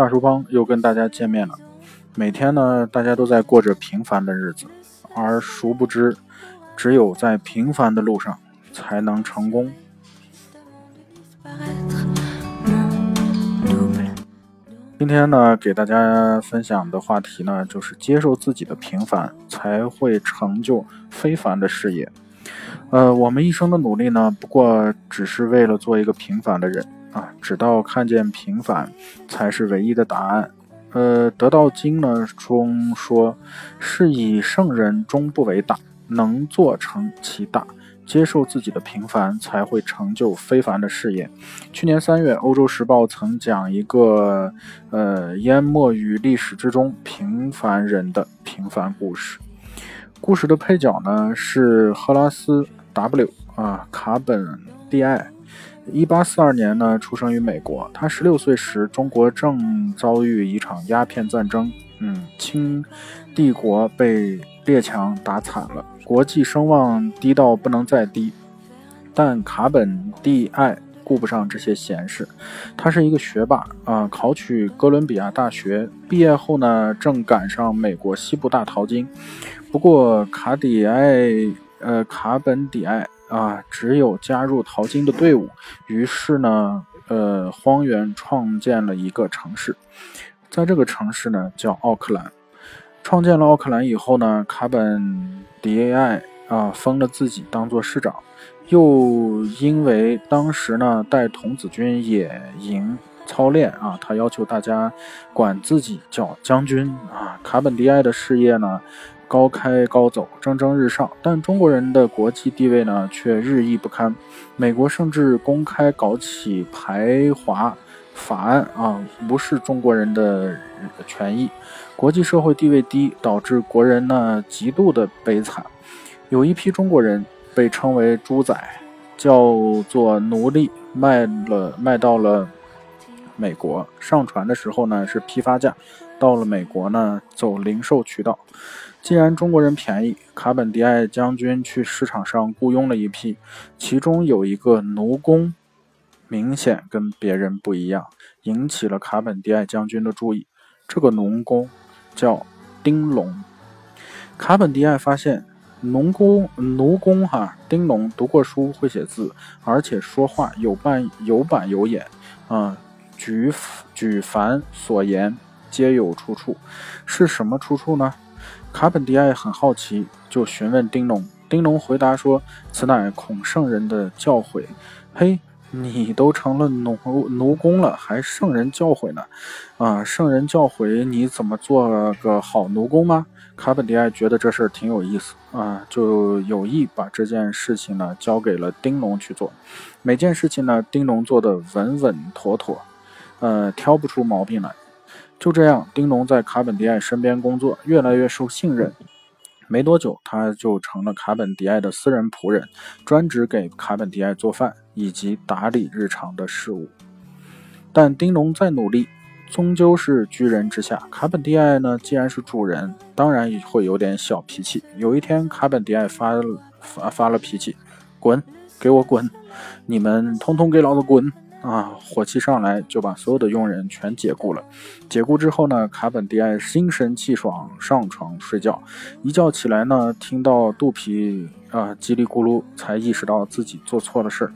大叔帮又跟大家见面了。每天呢，大家都在过着平凡的日子，而殊不知，只有在平凡的路上才能成功。今天呢，给大家分享的话题呢，就是接受自己的平凡，才会成就非凡的事业。呃，我们一生的努力呢，不过只是为了做一个平凡的人。啊，直到看见平凡才是唯一的答案。呃，《得道经》呢中说：“是以圣人终不为大，能做成其大。接受自己的平凡，才会成就非凡的事业。”去年三月，《欧洲时报》曾讲一个呃淹没于历史之中平凡人的平凡故事。故事的配角呢是赫拉斯 W 啊，卡本蒂埃。一八四二年呢，出生于美国。他十六岁时，中国正遭遇一场鸦片战争，嗯，清帝国被列强打惨了，国际声望低到不能再低。但卡本蒂埃顾不上这些闲事，他是一个学霸啊，考取哥伦比亚大学，毕业后呢，正赶上美国西部大淘金。不过卡底埃，呃，卡本底埃。啊，只有加入淘金的队伍。于是呢，呃，荒原创建了一个城市，在这个城市呢叫奥克兰。创建了奥克兰以后呢，卡本迪埃啊封了自己当做市长，又因为当时呢带童子军野营操练啊，他要求大家管自己叫将军啊。卡本迪埃的事业呢。高开高走，蒸蒸日上，但中国人的国际地位呢，却日益不堪。美国甚至公开搞起排华法案啊，无视中国人的权益。国际社会地位低，导致国人呢极度的悲惨。有一批中国人被称为猪仔，叫做奴隶，卖了卖到了美国。上船的时候呢是批发价，到了美国呢走零售渠道。既然中国人便宜，卡本迪埃将军去市场上雇佣了一批，其中有一个奴工，明显跟别人不一样，引起了卡本迪埃将军的注意。这个奴工叫丁龙。卡本迪埃发现，农工奴工哈丁龙读过书，会写字，而且说话有板有板有眼，啊，举举凡所言皆有出处，是什么出处呢？卡本迪埃很好奇，就询问丁龙。丁龙回答说：“此乃孔圣人的教诲。”嘿，你都成了奴奴工了，还圣人教诲呢？啊，圣人教诲你怎么做个好奴工吗？卡本迪埃觉得这事儿挺有意思啊，就有意把这件事情呢交给了丁龙去做。每件事情呢，丁龙做的稳稳妥妥，呃，挑不出毛病来。就这样，丁龙在卡本迪埃身边工作，越来越受信任。没多久，他就成了卡本迪埃的私人仆人，专职给卡本迪埃做饭以及打理日常的事务。但丁龙再努力，终究是居人之下。卡本迪埃呢，既然是主人，当然也会有点小脾气。有一天，卡本迪埃发发发了脾气：“滚，给我滚！你们通通给老子滚！”啊，火气上来就把所有的佣人全解雇了。解雇之后呢，卡本迪埃心神气爽，上床睡觉。一觉起来呢，听到肚皮啊叽里咕噜，才意识到自己做错了事儿。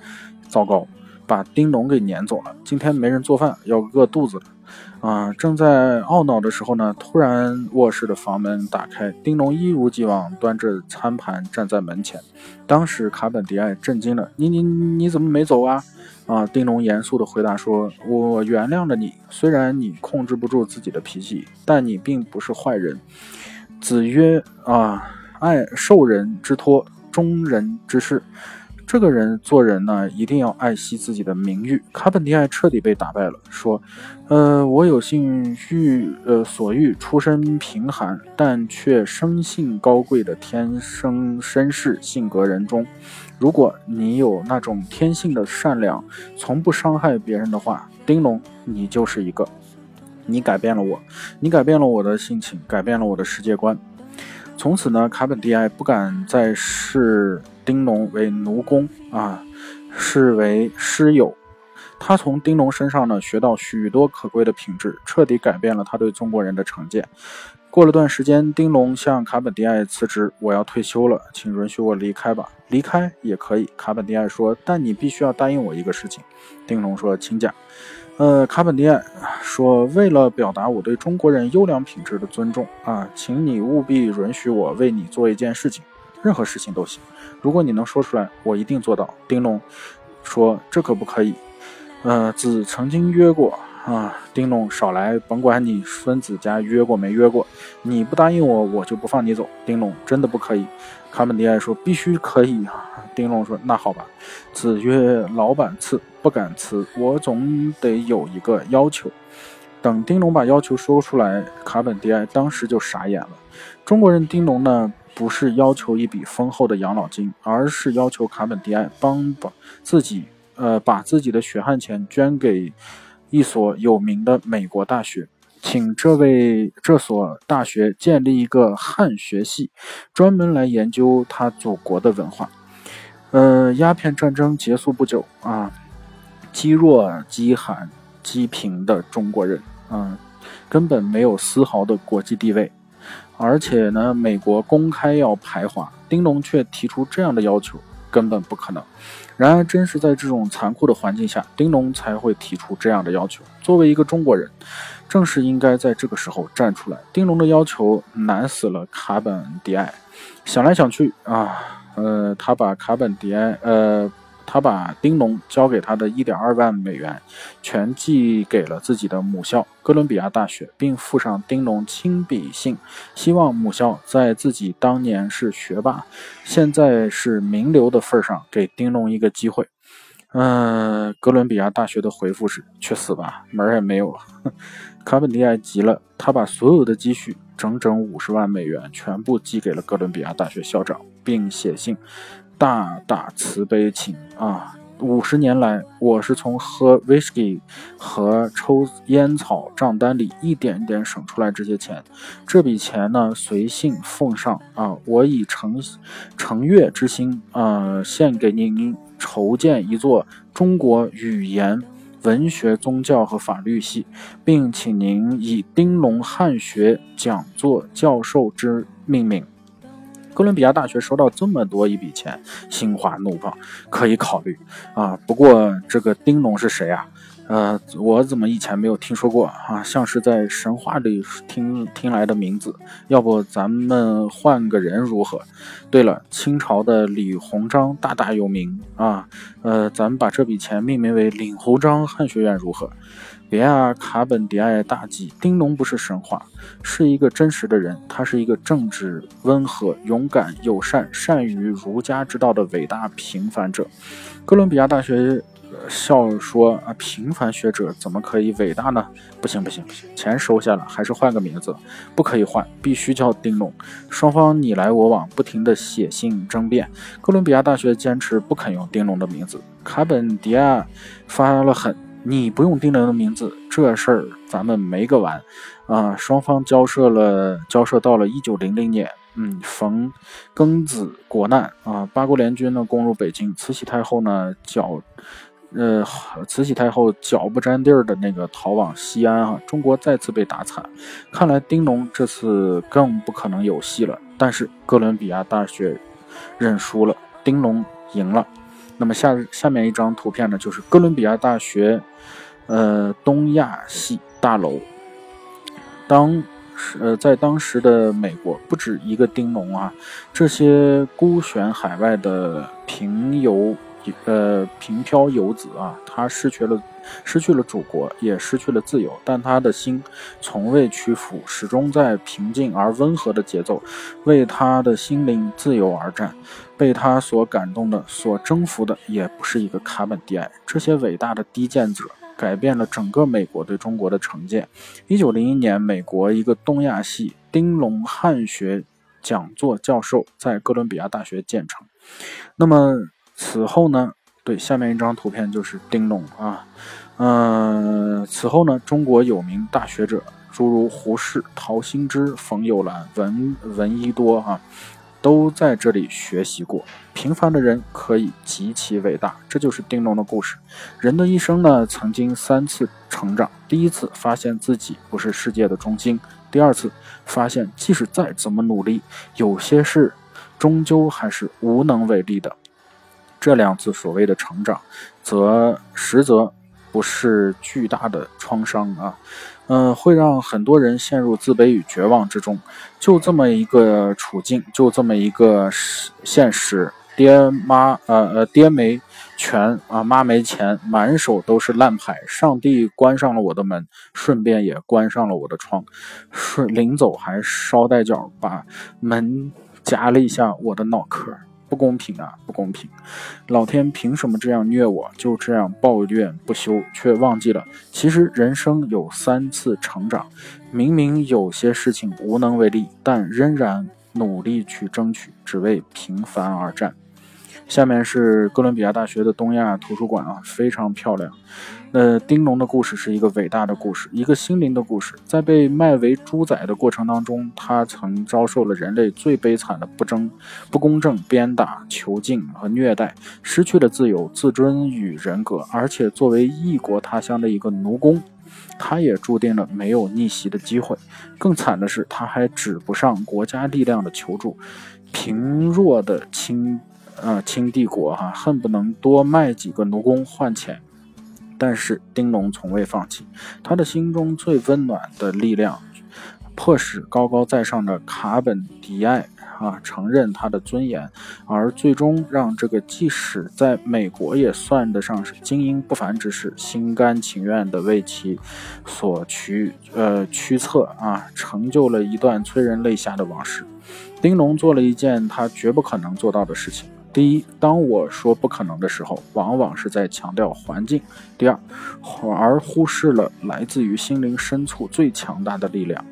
糟糕，把丁龙给撵走了。今天没人做饭，要饿肚子了。啊，正在懊恼的时候呢，突然卧室的房门打开，丁龙一如既往端着餐盘站在门前。当时卡本迪埃震惊了：“你你你怎么没走啊？”啊，丁龙严肃地回答说：“我原谅了你，虽然你控制不住自己的脾气，但你并不是坏人。子曰：啊，爱受人之托，忠人之事。这个人做人呢，一定要爱惜自己的名誉。卡本迪埃彻底被打败了，说：呃，我有幸欲呃所欲，出身贫寒，但却生性高贵的天生绅士性格人中。”如果你有那种天性的善良，从不伤害别人的话，丁龙，你就是一个。你改变了我，你改变了我的性情，改变了我的世界观。从此呢，卡本迪埃不敢再是丁龙为奴工啊，视为师友。他从丁龙身上呢学到许多可贵的品质，彻底改变了他对中国人的成见。过了段时间，丁龙向卡本迪埃辞职：“我要退休了，请允许我离开吧。”“离开也可以。”卡本迪埃说，“但你必须要答应我一个事情。”丁龙说：“请讲。”呃，卡本迪埃说：“为了表达我对中国人优良品质的尊重啊，请你务必允许我为你做一件事情，任何事情都行。如果你能说出来，我一定做到。”丁龙说：“这可不可以？呃，子曾经约过。”啊，丁龙，少来！甭管你孙子家约过没约过，你不答应我，我就不放你走。丁龙，真的不可以？卡本迪埃说：“必须可以。”丁龙说：“那好吧。”子曰：“老板赐，不敢辞。我总得有一个要求。”等丁龙把要求说出来，卡本迪埃当时就傻眼了。中国人丁龙呢，不是要求一笔丰厚的养老金，而是要求卡本迪埃帮把自己，呃，把自己的血汗钱捐给。一所有名的美国大学，请这位这所大学建立一个汉学系，专门来研究他祖国的文化。呃，鸦片战争结束不久啊，积弱饥寒积贫的中国人啊，根本没有丝毫的国际地位，而且呢，美国公开要排华，丁龙却提出这样的要求。根本不可能。然而，正是在这种残酷的环境下，丁龙才会提出这样的要求。作为一个中国人，正是应该在这个时候站出来。丁龙的要求难死了卡本迪埃。想来想去啊，呃，他把卡本迪埃，呃。他把丁龙交给他的一点二万美元全寄给了自己的母校哥伦比亚大学，并附上丁龙亲笔信，希望母校在自己当年是学霸，现在是名流的份上，给丁龙一个机会。嗯，哥伦比亚大学的回复是：去死吧，门儿也没有了。卡本迪埃急了，他把所有的积蓄，整整五十万美元，全部寄给了哥伦比亚大学校长，并写信。大大慈悲请啊！五十年来，我是从喝 whisky 和抽烟草账单里一点点省出来这些钱。这笔钱呢，随信奉上啊！我以诚诚悦之心啊，献给您筹建一座中国语言、文学、宗教和法律系，并请您以丁龙汉学讲座教授之命名。哥伦比亚大学收到这么多一笔钱，心花怒放，可以考虑啊。不过这个丁龙是谁啊？呃，我怎么以前没有听说过啊？像是在神话里听听来的名字。要不咱们换个人如何？对了，清朝的李鸿章大大有名啊。呃，咱们把这笔钱命名为李鸿章汉学院如何？别啊，卡本迪埃大吉！丁龙不是神话，是一个真实的人。他是一个正直、温和、勇敢、友善、善于儒家之道的伟大平凡者。哥伦比亚大学笑说：“啊，平凡学者怎么可以伟大呢？不行，不行，不行！钱收下了，还是换个名字，不可以换，必须叫丁龙。”双方你来我往，不停地写信争辩。哥伦比亚大学坚持不肯用丁龙的名字。卡本迪亚发了狠。你不用丁龙的名字，这事儿咱们没个完，啊！双方交涉了，交涉到了一九零零年，嗯，逢庚子国难啊，八国联军呢攻入北京，慈禧太后呢脚，呃，慈禧太后脚不沾地儿的那个逃往西安啊，中国再次被打惨，看来丁龙这次更不可能有戏了。但是哥伦比亚大学认输了，丁龙赢了。那么下下面一张图片呢，就是哥伦比亚大学，呃，东亚系大楼。当时呃，在当时的美国，不止一个丁龙啊，这些孤悬海外的平游。呃，平漂游子啊，他失去了，失去了祖国，也失去了自由，但他的心从未屈服，始终在平静而温和的节奏，为他的心灵自由而战。被他所感动的，所征服的，也不是一个卡本迪埃。这些伟大的低贱者，改变了整个美国对中国的成见。一九零一年，美国一个东亚系丁龙汉学讲座教授在哥伦比亚大学建成。那么。此后呢，对，下面一张图片就是丁龙啊，嗯，此后呢，中国有名大学者，诸如胡适、陶行知、冯友兰、闻闻一多啊，都在这里学习过。平凡的人可以极其伟大，这就是丁龙的故事。人的一生呢，曾经三次成长：第一次发现自己不是世界的中心；第二次发现即使再怎么努力，有些事终究还是无能为力的。这两次所谓的成长，则实则不是巨大的创伤啊。嗯，会让很多人陷入自卑与绝望之中。就这么一个处境，就这么一个现实，爹妈呃呃，爹没权啊，妈没钱，满手都是烂牌。上帝关上了我的门，顺便也关上了我的窗，顺临走还捎带脚把门夹了一下我的脑壳。不公平啊！不公平！老天凭什么这样虐我？就这样抱怨不休，却忘记了，其实人生有三次成长。明明有些事情无能为力，但仍然努力去争取，只为平凡而战。下面是哥伦比亚大学的东亚图书馆啊，非常漂亮。那丁龙的故事是一个伟大的故事，一个心灵的故事。在被卖为猪仔的过程当中，他曾遭受了人类最悲惨的不争、不公正、鞭打、囚禁和虐待，失去了自由、自尊与人格。而且作为异国他乡的一个奴工，他也注定了没有逆袭的机会。更惨的是，他还指不上国家力量的求助，贫弱的清。啊，清帝国哈，恨不能多卖几个奴工换钱，但是丁龙从未放弃，他的心中最温暖的力量，迫使高高在上的卡本迪埃啊承认他的尊严，而最终让这个即使在美国也算得上是精英不凡之士，心甘情愿的为其所驱呃驱策啊，成就了一段催人泪下的往事。丁龙做了一件他绝不可能做到的事情。第一，当我说不可能的时候，往往是在强调环境；第二，而忽视了来自于心灵深处最强大的力量。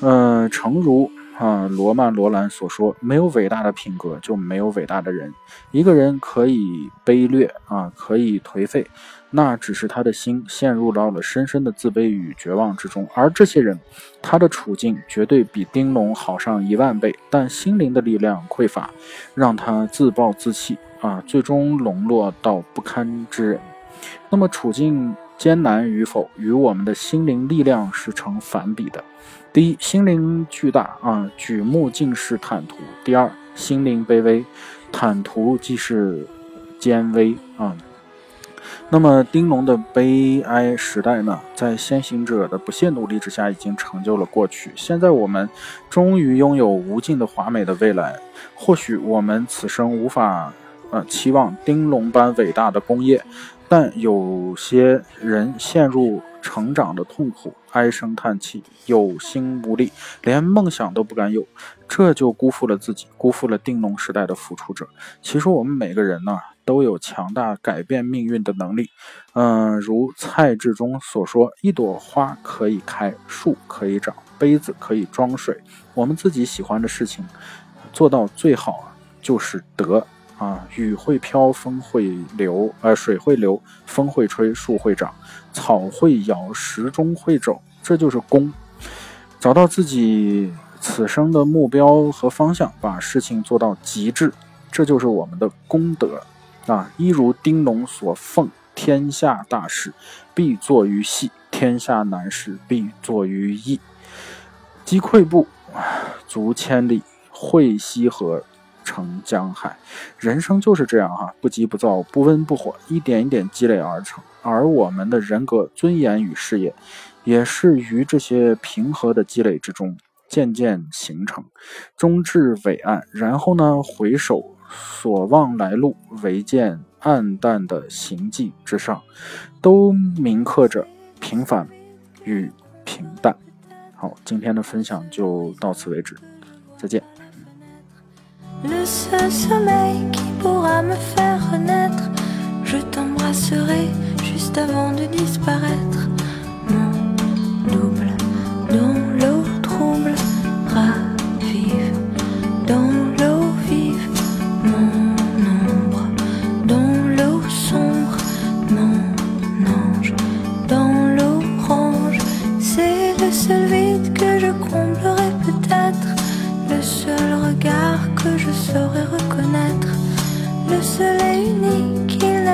嗯，诚如啊罗曼·罗兰所说：“没有伟大的品格，就没有伟大的人。一个人可以卑劣啊，可以颓废。”那只是他的心陷入到了深深的自卑与绝望之中，而这些人，他的处境绝对比丁龙好上一万倍，但心灵的力量匮乏，让他自暴自弃啊，最终沦落到不堪之人。那么处境艰难与否，与我们的心灵力量是成反比的。第一，心灵巨大啊，举目尽是坦途；第二，心灵卑微，坦途即是艰危啊。那么，丁龙的悲哀时代呢，在先行者的不懈努力之下，已经成就了过去。现在我们终于拥有无尽的华美的未来。或许我们此生无法，呃，期望丁龙般伟大的工业，但有些人陷入成长的痛苦，唉声叹气，有心无力，连梦想都不敢有，这就辜负了自己，辜负了丁龙时代的付出者。其实我们每个人呢。都有强大改变命运的能力，嗯，如蔡志忠所说：“一朵花可以开，树可以长，杯子可以装水。我们自己喜欢的事情，做到最好，就是德啊。雨会飘，风会流，呃，水会流，风会吹，树会长，草会摇，时钟会走，这就是功。找到自己此生的目标和方向，把事情做到极致，这就是我们的功德。”啊，一如丁龙所奉：天下大事，必作于细；天下难事，必作于易。积跬步，足千里；会溪河，成江海。人生就是这样哈，不急不躁，不温不火，一点一点积累而成。而我们的人格、尊严与事业，也是于这些平和的积累之中渐渐形成，终至伟岸。然后呢，回首。所望来路，唯见暗淡的行迹之上，都铭刻着平凡与平淡。好，今天的分享就到此为止，再见。seul vide que je comblerai peut-être, le seul regard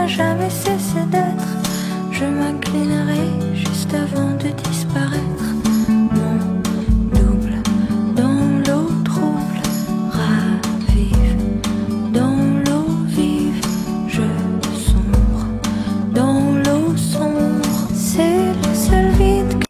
jamais cessé d'être. Je m'inclinerai